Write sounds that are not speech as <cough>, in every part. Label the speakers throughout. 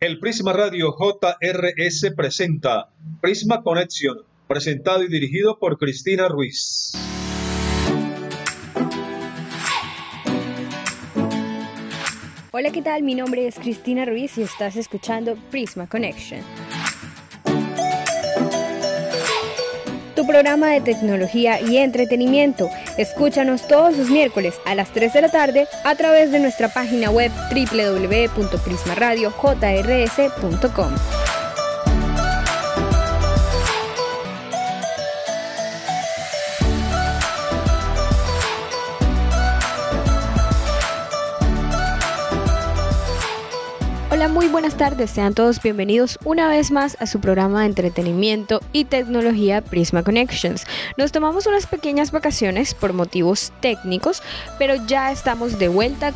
Speaker 1: El Prisma Radio JRS presenta Prisma Connection, presentado y dirigido por Cristina Ruiz.
Speaker 2: Hola, ¿qué tal? Mi nombre es Cristina Ruiz y estás escuchando Prisma Connection. Programa de tecnología y entretenimiento. Escúchanos todos los miércoles a las 3 de la tarde a través de nuestra página web www.prismaradiojrs.com. Muy buenas tardes. Sean todos bienvenidos una vez más a su programa de entretenimiento y tecnología Prisma Connections. Nos tomamos unas pequeñas vacaciones por motivos técnicos, pero ya estamos de vuelta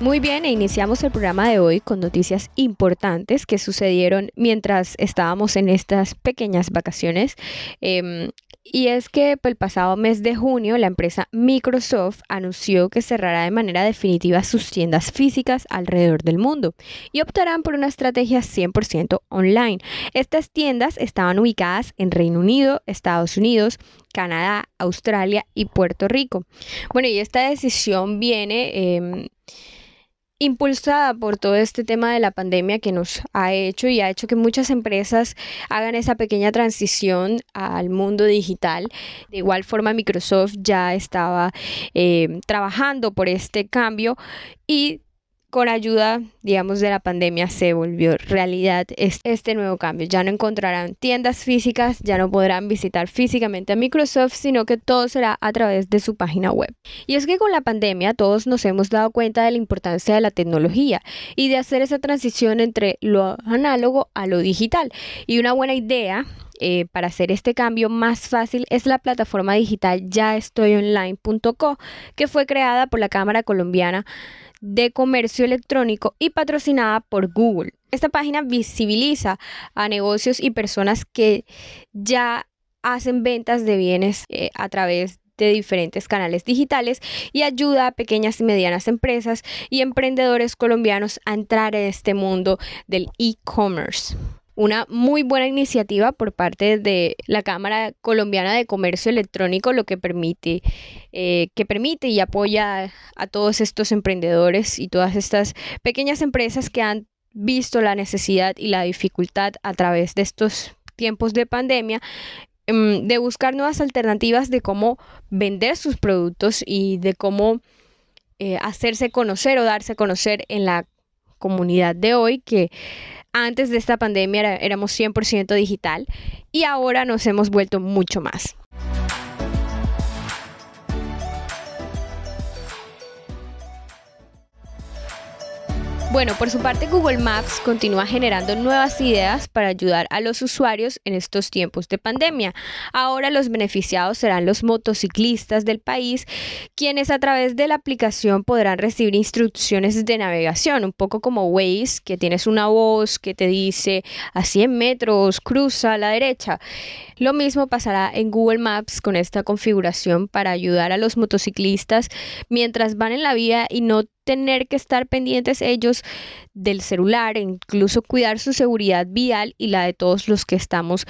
Speaker 2: muy bien, e iniciamos el programa de hoy con noticias importantes que sucedieron mientras estábamos en estas pequeñas vacaciones. Em, y es que el pasado mes de junio la empresa Microsoft anunció que cerrará de manera definitiva sus tiendas físicas alrededor del mundo y optarán por una estrategia 100% online. Estas tiendas estaban ubicadas en Reino Unido, Estados Unidos, Canadá, Australia y Puerto Rico. Bueno, y esta decisión viene... Em, impulsada por todo este tema de la pandemia que nos ha hecho y ha hecho que muchas empresas hagan esa pequeña transición al mundo digital. De igual forma, Microsoft ya estaba eh, trabajando por este cambio y con ayuda, digamos, de la pandemia se volvió realidad este nuevo cambio. Ya no encontrarán tiendas físicas, ya no podrán visitar físicamente a Microsoft, sino que todo será a través de su página web. Y es que con la pandemia todos nos hemos dado cuenta de la importancia de la tecnología y de hacer esa transición entre lo análogo a lo digital. Y una buena idea eh, para hacer este cambio más fácil es la plataforma digital yaestoyonline.co, que fue creada por la Cámara Colombiana de Comercio Electrónico y patrocinada por Google. Esta página visibiliza a negocios y personas que ya hacen ventas de bienes eh, a través de diferentes canales digitales y ayuda a pequeñas y medianas empresas y emprendedores colombianos a entrar en este mundo del e-commerce una muy buena iniciativa por parte de la Cámara Colombiana de Comercio Electrónico, lo que permite, eh, que permite y apoya a todos estos emprendedores y todas estas pequeñas empresas que han visto la necesidad y la dificultad a través de estos tiempos de pandemia em, de buscar nuevas alternativas de cómo vender sus productos y de cómo eh, hacerse conocer o darse a conocer en la comunidad de hoy que antes de esta pandemia éramos 100% digital y ahora nos hemos vuelto mucho más. Bueno, por su parte Google Maps continúa generando nuevas ideas para ayudar a los usuarios en estos tiempos de pandemia. Ahora los beneficiados serán los motociclistas del país, quienes a través de la aplicación podrán recibir instrucciones de navegación, un poco como Waze, que tienes una voz que te dice a 100 metros, cruza a la derecha. Lo mismo pasará en Google Maps con esta configuración para ayudar a los motociclistas mientras van en la vía y no tener que estar pendientes ellos del celular, e incluso cuidar su seguridad vial y la de todos los que estamos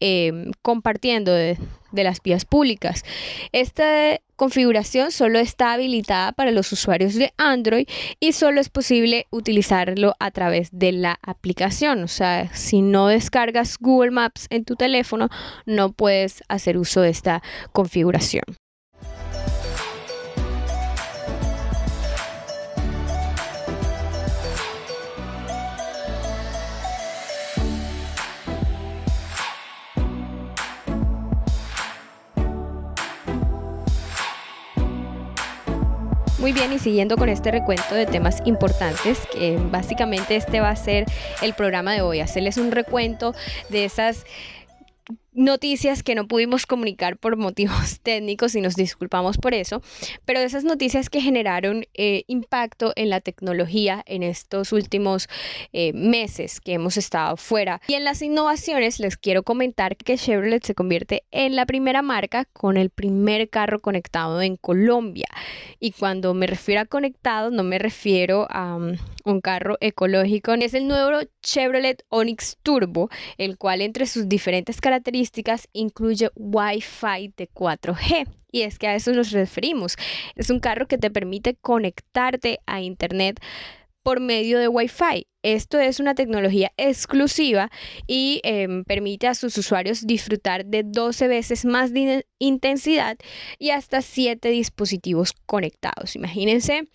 Speaker 2: em, compartiendo de, de, las vías públicas. Esta configuración solo está habilitada para los usuarios de Android y solo es posible utilizarlo a través de la aplicación. O sea, si no descargas Google Maps en tu teléfono, no puedes hacer uso de esta configuración. Muy bien, y siguiendo con este recuento de temas importantes, que básicamente este va a ser el programa de hoy, hacerles un recuento de esas noticias que no pudimos comunicar por motivos <laughs> técnicos y nos disculpamos por eso, pero esas noticias que generaron eh, impacto en la tecnología en estos últimos eh, meses que hemos estado fuera. Y en las innovaciones les quiero comentar que Chevrolet se convierte en la primera marca con el primer carro conectado en Colombia. Y cuando me refiero a conectado, no me refiero a um, un carro ecológico, es el nuevo Chevrolet Onix Turbo, el cual entre sus diferentes características incluye Wi-Fi de 4G. Y es que a eso nos referimos. Es un carro que te permite conectarte a Internet por medio de Wi-Fi. Esto es una tecnología exclusiva y em, permite a sus usuarios disfrutar de 12 veces más de intensidad y hasta 7 dispositivos conectados. Imagínense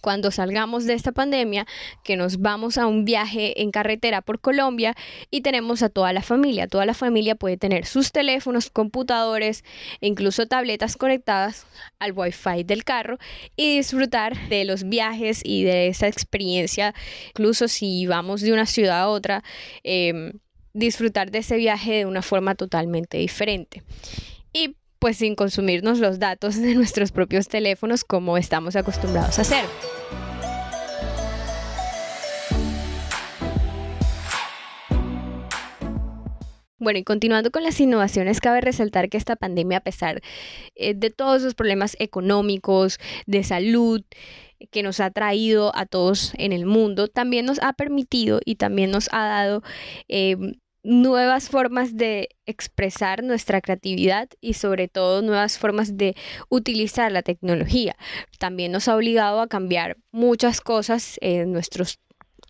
Speaker 2: cuando salgamos de esta pandemia, que nos vamos a un viaje en carretera por Colombia y tenemos a toda la familia. Toda la familia puede tener sus teléfonos, computadores e incluso tabletas conectadas al wifi del carro y disfrutar de los viajes y de esa experiencia. Incluso si vamos de una ciudad a otra, em, disfrutar de ese viaje de una forma totalmente diferente. Y pues sin consumirnos los datos de nuestros propios teléfonos como estamos acostumbrados a hacer. Bueno, y continuando con las innovaciones, cabe resaltar que esta pandemia, a pesar eh, de todos los problemas económicos, de salud, que nos ha traído a todos en el mundo, también nos ha permitido y también nos ha dado em, nuevas formas de expresar nuestra creatividad y sobre todo nuevas formas de utilizar la tecnología. También nos ha obligado a cambiar muchas cosas en nuestros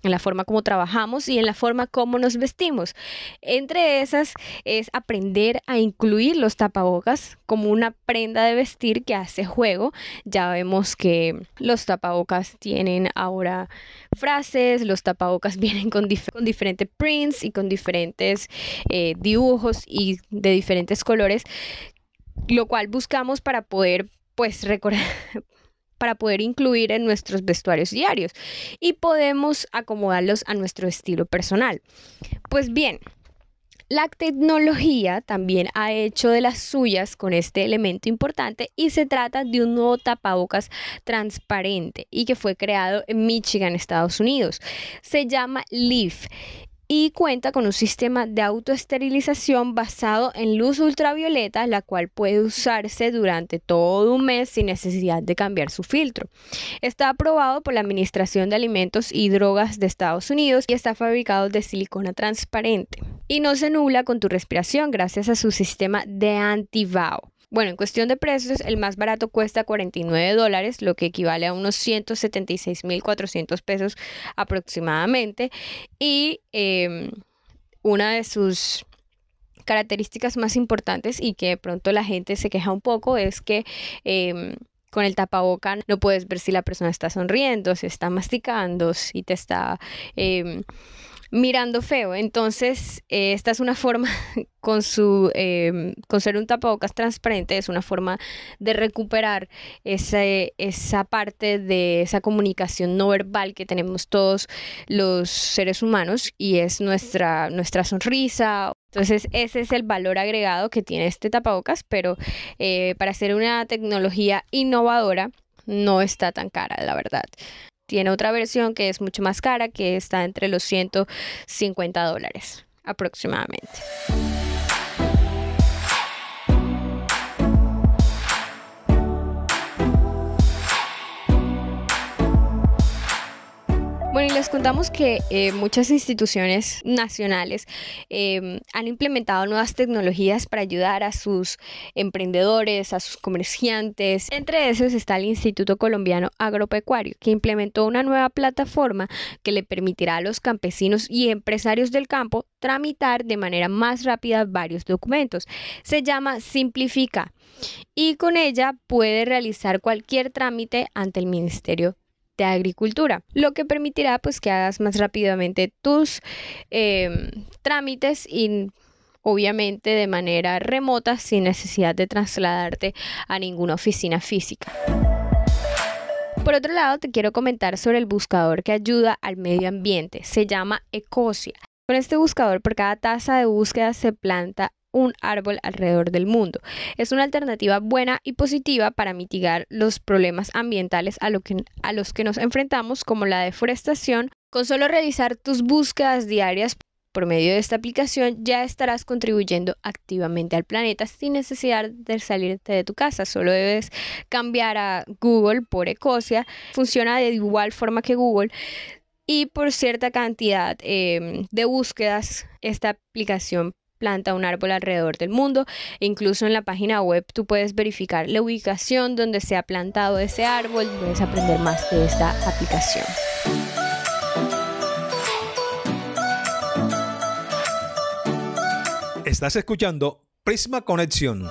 Speaker 2: en la forma como trabajamos y en la forma como nos vestimos. Entre esas es aprender a incluir los tapabocas como una prenda de vestir que hace juego. Ya vemos que los tapabocas tienen ahora frases, los tapabocas <laughs> vienen con, diferentes prints y con diferentes eh, dibujos y de diferentes colores, lo cual buscamos para poder pues recordar para poder incluir en nuestros vestuarios diarios y podemos acomodarlos a nuestro estilo personal. Pues bien, la tecnología también ha hecho de las suyas con este elemento importante y se trata de un nuevo tapabocas transparente y que fue creado en Michigan, Estados Unidos. Se llama Leaf y cuenta con un sistema de autoesterilización basado en luz ultravioleta, la cual puede usarse durante todo un mes sin necesidad de cambiar su filtro. Está aprobado por la Administración de Alimentos y Drogas de Estados Unidos y está fabricado de silicona transparente y no se nubla con tu respiración gracias a su sistema de antibao. Bueno, en cuestión de precios, el más barato cuesta 49 dólares, lo que equivale a unos 176.400 pesos aproximadamente. Y em, una de sus características más importantes y que de pronto la gente se queja un poco es que em, con el tapaboca no puedes ver si la persona está sonriendo, si está masticando, si te está em, mirando feo. Entonces, eh, esta es una forma, <laughs> con, su, eh, con ser un tapabocas transparente, es una forma de recuperar esa parte de esa comunicación no verbal que tenemos todos los seres humanos y es nuestra, nuestra sonrisa. Entonces, ese es el valor agregado que tiene este tapabocas, pero eh, para ser una tecnología innovadora, no está tan cara, la verdad. Tiene otra versión que es mucho más cara, que está entre los 150 dólares aproximadamente. Bueno, y les contamos que eh, muchas instituciones nacionales em, han implementado nuevas tecnologías para ayudar a sus emprendedores, a sus comerciantes. Entre esos está el Instituto Colombiano Agropecuario, que implementó una nueva plataforma que le permitirá a los campesinos y empresarios del campo tramitar de manera más rápida varios documentos. Se llama Simplifica y con ella puede realizar cualquier trámite ante el Ministerio de agricultura, lo que permitirá pues que hagas más rápidamente tus em, trámites y obviamente de manera remota sin necesidad de trasladarte a ninguna oficina física. Por otro lado, te quiero comentar sobre el buscador que ayuda al medio ambiente. Se llama Ecosia. Con este buscador, por cada tasa de búsqueda se planta un árbol alrededor del mundo. Es una alternativa buena y positiva para mitigar los problemas ambientales a, a los que nos enfrentamos como la deforestación. Con solo realizar tus búsquedas diarias por medio de esta aplicación ya estarás contribuyendo activamente al planeta sin necesidad de salirte de tu casa. Solo debes cambiar a Google por Ecosia. Funciona de igual forma que Google. Y por cierta cantidad em, de búsquedas, esta aplicación planta un árbol alrededor del mundo. E incluso en la página web tú puedes verificar la ubicación donde se ha plantado ese árbol. Puedes aprender más de esta aplicación.
Speaker 1: Estás escuchando Prisma Conexión.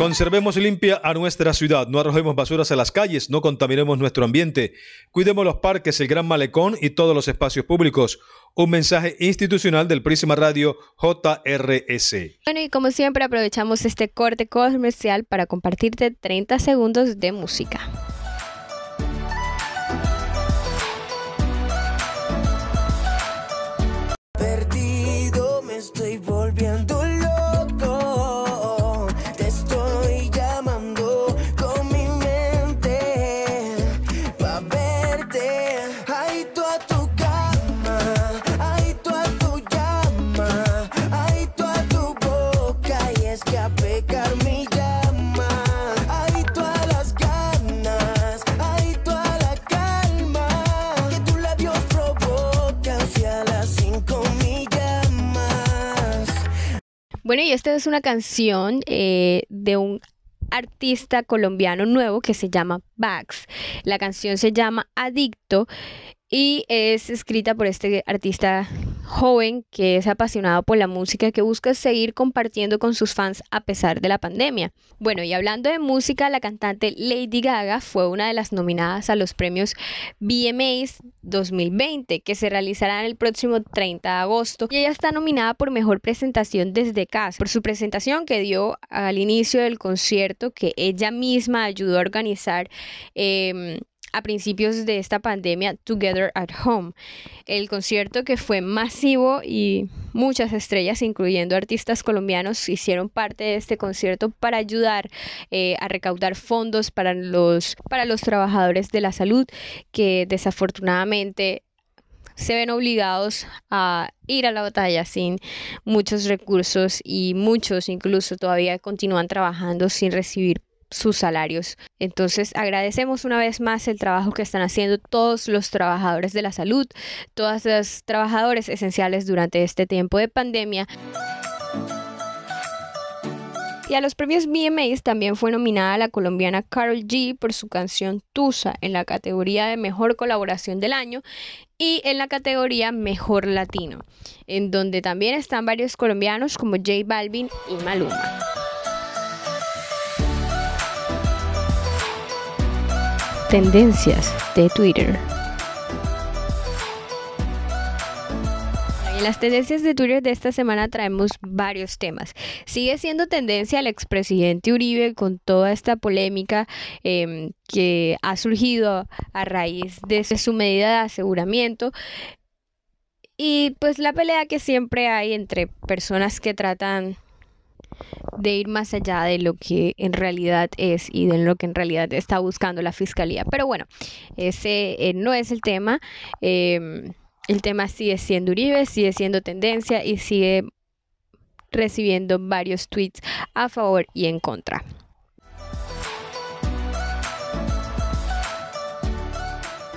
Speaker 1: Conservemos limpia a nuestra ciudad, no arrojemos basuras a las calles, no contaminemos nuestro ambiente, cuidemos los parques, el Gran Malecón y todos los espacios públicos. Un mensaje institucional del Prisma Radio JRS.
Speaker 2: Bueno, y como siempre aprovechamos este corte comercial para compartirte 30 segundos de música. Bueno, y esta es una canción eh, de un artista colombiano nuevo que se llama Bax. La canción se llama Adicto y es escrita por este artista joven que es apasionado por la música que busca seguir compartiendo con sus fans a pesar de la pandemia. Bueno, y hablando de música, la cantante Lady Gaga fue una de las nominadas a los premios VMAs 2020 que se realizarán el próximo 30 de agosto y ella está nominada por mejor presentación desde casa por su presentación que dio al inicio del concierto que ella misma ayudó a organizar eh, a principios de esta pandemia Together at Home, el concierto que fue masivo y muchas estrellas, incluyendo artistas colombianos, hicieron parte de este concierto para ayudar eh, a recaudar fondos para los, para los trabajadores de la salud que desafortunadamente se ven obligados a ir a la batalla sin muchos recursos y muchos incluso todavía continúan trabajando sin recibir sus salarios. Entonces agradecemos una vez más el trabajo que están haciendo todos los trabajadores de la salud, todos los trabajadores esenciales durante este tiempo de pandemia. Y a los premios VMAs también fue nominada la colombiana Carol G por su canción Tusa en la categoría de Mejor Colaboración del Año y en la categoría Mejor Latino, en donde también están varios colombianos como J Balvin y Maluma. Tendencias de Twitter. En las tendencias de Twitter de esta semana traemos varios temas. Sigue siendo tendencia el expresidente Uribe con toda esta polémica em, que ha surgido a raíz de su medida de aseguramiento. Y pues la pelea que siempre hay entre personas que tratan de ir más allá de lo que en realidad es y de lo que en realidad está buscando la fiscalía. Pero bueno, ese eh, no es el tema. Em, el tema sigue siendo Uribe, sigue siendo tendencia y sigue recibiendo varios tweets a favor y en contra.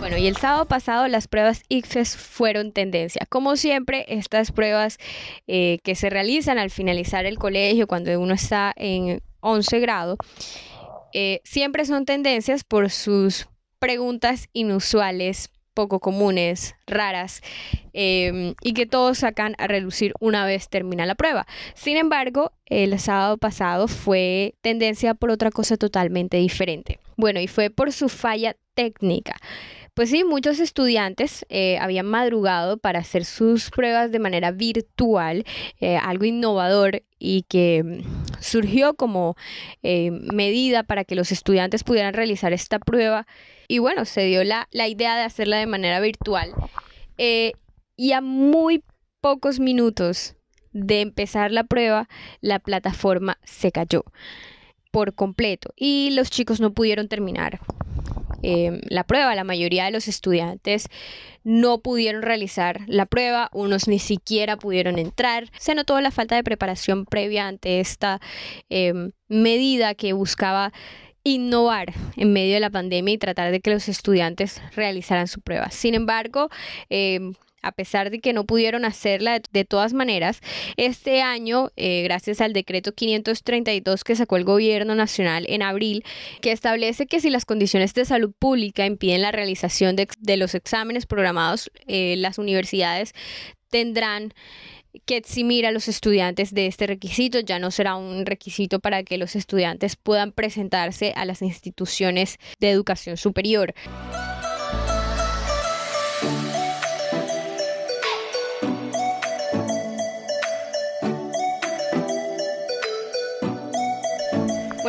Speaker 2: Bueno, y el sábado pasado las pruebas ICFES fueron tendencia. Como siempre, estas pruebas eh, que se realizan al finalizar el colegio, cuando uno está en 11 grado, eh, siempre son tendencias por sus preguntas inusuales, poco comunes, raras, em, y que todos sacan a relucir una vez termina la prueba. Sin embargo, el sábado pasado fue tendencia por otra cosa totalmente diferente. Bueno, y fue por su falla técnica. Pues sí, muchos estudiantes eh, habían madrugado para hacer sus pruebas de manera virtual, eh, algo innovador y que mm, surgió como eh, medida para que los estudiantes pudieran realizar esta prueba. Y bueno, se dio la, la idea de hacerla de manera virtual. y a muy pocos minutos de empezar la prueba, la plataforma se cayó por completo y los chicos no pudieron terminar em, la prueba. La mayoría de los estudiantes no pudieron realizar la prueba, unos ni siquiera pudieron entrar. Se notó la falta de preparación previa ante esta em, medida que buscaba innovar en medio de la pandemia y tratar de que los estudiantes realizaran su prueba. Sin embargo, em, a pesar de que no pudieron hacerla de, todas maneras, este año, eh, gracias al decreto 532 que sacó el gobierno nacional en abril, que establece que si las condiciones de salud pública impiden la realización de, los exámenes programados, eh, las universidades tendrán que eximir a los estudiantes de este requisito. Ya no será un requisito para que los estudiantes puedan presentarse a las instituciones de educación superior.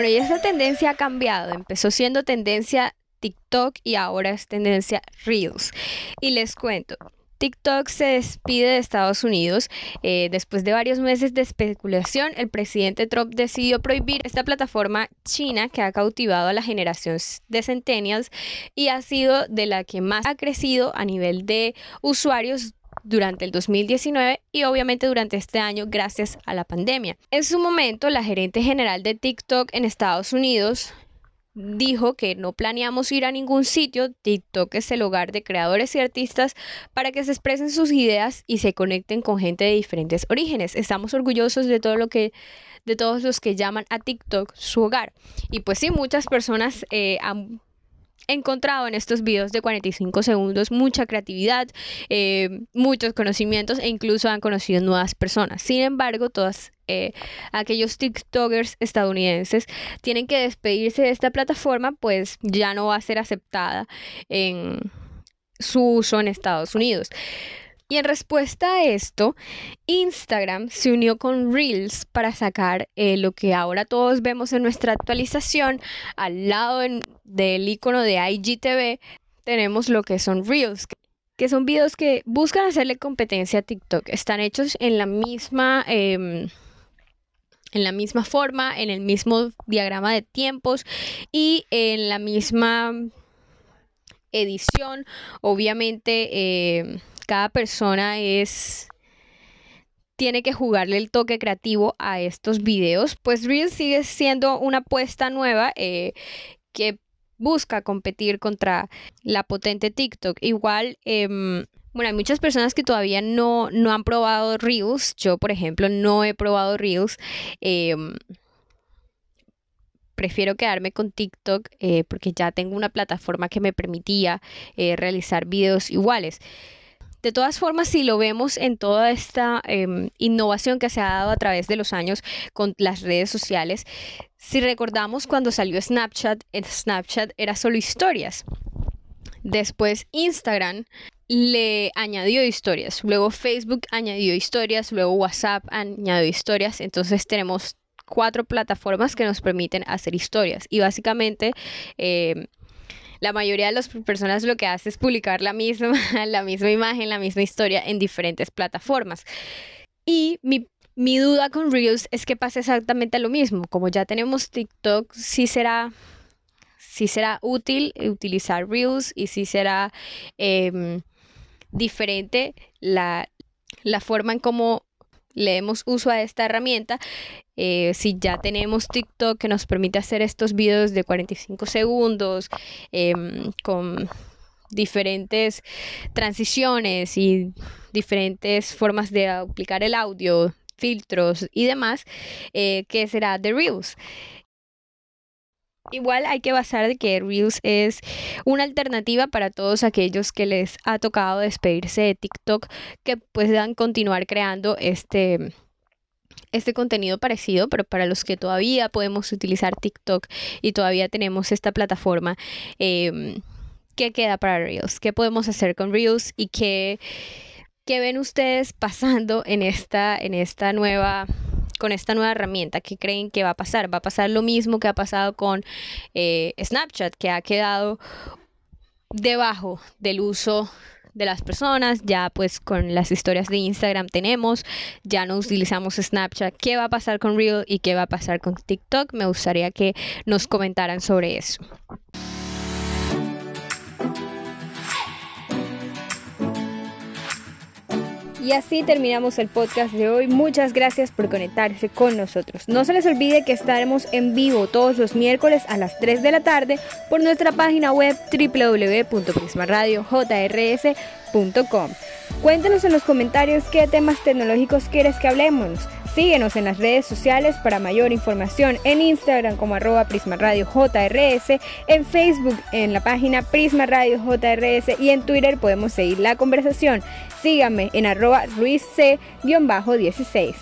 Speaker 2: Bueno, y esa tendencia ha cambiado. Empezó siendo tendencia TikTok y ahora es tendencia Reels. Y les cuento, TikTok se despide de Estados Unidos. Eh, después de varios meses de especulación, el presidente Trump decidió prohibir esta plataforma china que ha cautivado a la generación de centennials y ha sido de la que más ha crecido a nivel de usuarios durante el 2019 y obviamente durante este año gracias a la pandemia. En su momento, la gerente general de TikTok en Estados Unidos dijo que no planeamos ir a ningún sitio, TikTok es el hogar de creadores y artistas para que se expresen sus ideas y se conecten con gente de diferentes orígenes. Estamos orgullosos de todo lo que de todos los que llaman a TikTok su hogar. Y pues sí, muchas personas eh, han encontrado en estos videos de 45 segundos mucha creatividad, eh, muchos conocimientos e incluso han conocido nuevas personas. Sin embargo, todos eh, aquellos TikTokers estadounidenses tienen que despedirse de esta plataforma, pues ya no va a ser aceptada en su uso en Estados Unidos. Y en respuesta a esto, Instagram se unió con Reels para sacar eh, lo que ahora todos vemos en nuestra actualización. Al lado del icono de IGTV tenemos lo que son Reels, que son videos que buscan hacerle competencia a TikTok. Están hechos en la misma... Em, en la misma forma, en el mismo diagrama de tiempos y en la misma edición. Obviamente, em, cada persona es tiene que jugarle el toque creativo a estos videos, pues Reels sigue siendo una apuesta nueva eh, que busca competir contra la potente TikTok. Igual, em, bueno, hay muchas personas que todavía no, no, han probado Reels. Yo, por ejemplo, no he probado Reels. Em, prefiero quedarme con TikTok eh, porque ya tengo una plataforma que me permitía eh, realizar videos iguales. De todas formas, si lo vemos en toda esta em, innovación que se ha dado a través de los años con las redes sociales, si recordamos cuando salió Snapchat, Snapchat era solo historias. Después Instagram le añadió historias, luego Facebook añadió historias, luego WhatsApp añadió historias, entonces tenemos cuatro plataformas que nos permiten hacer historias y básicamente em, la mayoría de las personas lo que hace es publicar la misma, <laughs> la misma imagen, la misma historia en diferentes plataformas. Y mi, duda con Reels es que pasa exactamente lo mismo. Como ya tenemos TikTok, sí será, será útil utilizar Reels y sí será em, diferente la, la forma en cómo le demos uso a esta herramienta. Eh, si ya tenemos TikTok que nos permite hacer estos videos de 45 segundos em, con diferentes transiciones y diferentes formas de aplicar el audio, filtros y demás, eh, que será de Reels. Igual hay que basar de que Reels es una alternativa para todos aquellos que les ha tocado despedirse de TikTok, que puedan continuar creando este, este contenido parecido, pero para los que todavía podemos utilizar TikTok y todavía tenemos esta plataforma, em, ¿qué queda para Reels? ¿Qué podemos hacer con Reels? ¿Y qué, qué ven ustedes pasando en esta, en esta nueva con esta nueva herramienta? ¿Qué creen que va a pasar? ¿Va a pasar lo mismo que ha pasado con eh, Snapchat, que ha quedado debajo del uso de las personas, ya pues con las historias de Instagram tenemos, ya no utilizamos Snapchat, qué va a pasar con Reel y qué va a pasar con TikTok, me gustaría que nos comentaran sobre eso. Y así terminamos el podcast de hoy. Muchas gracias por conectarse con nosotros. No se les olvide que estaremos en vivo todos los miércoles a las 3 de la tarde por nuestra página web www.prismaradiojrs.com. Cuéntenos en los comentarios qué temas tecnológicos quieres que hablemos. Síguenos en las redes sociales para mayor información en Instagram como arroba JRS, en Facebook en la página Prisma Radio JRS y en Twitter podemos seguir la conversación. Síganme en arroba ruizc-16.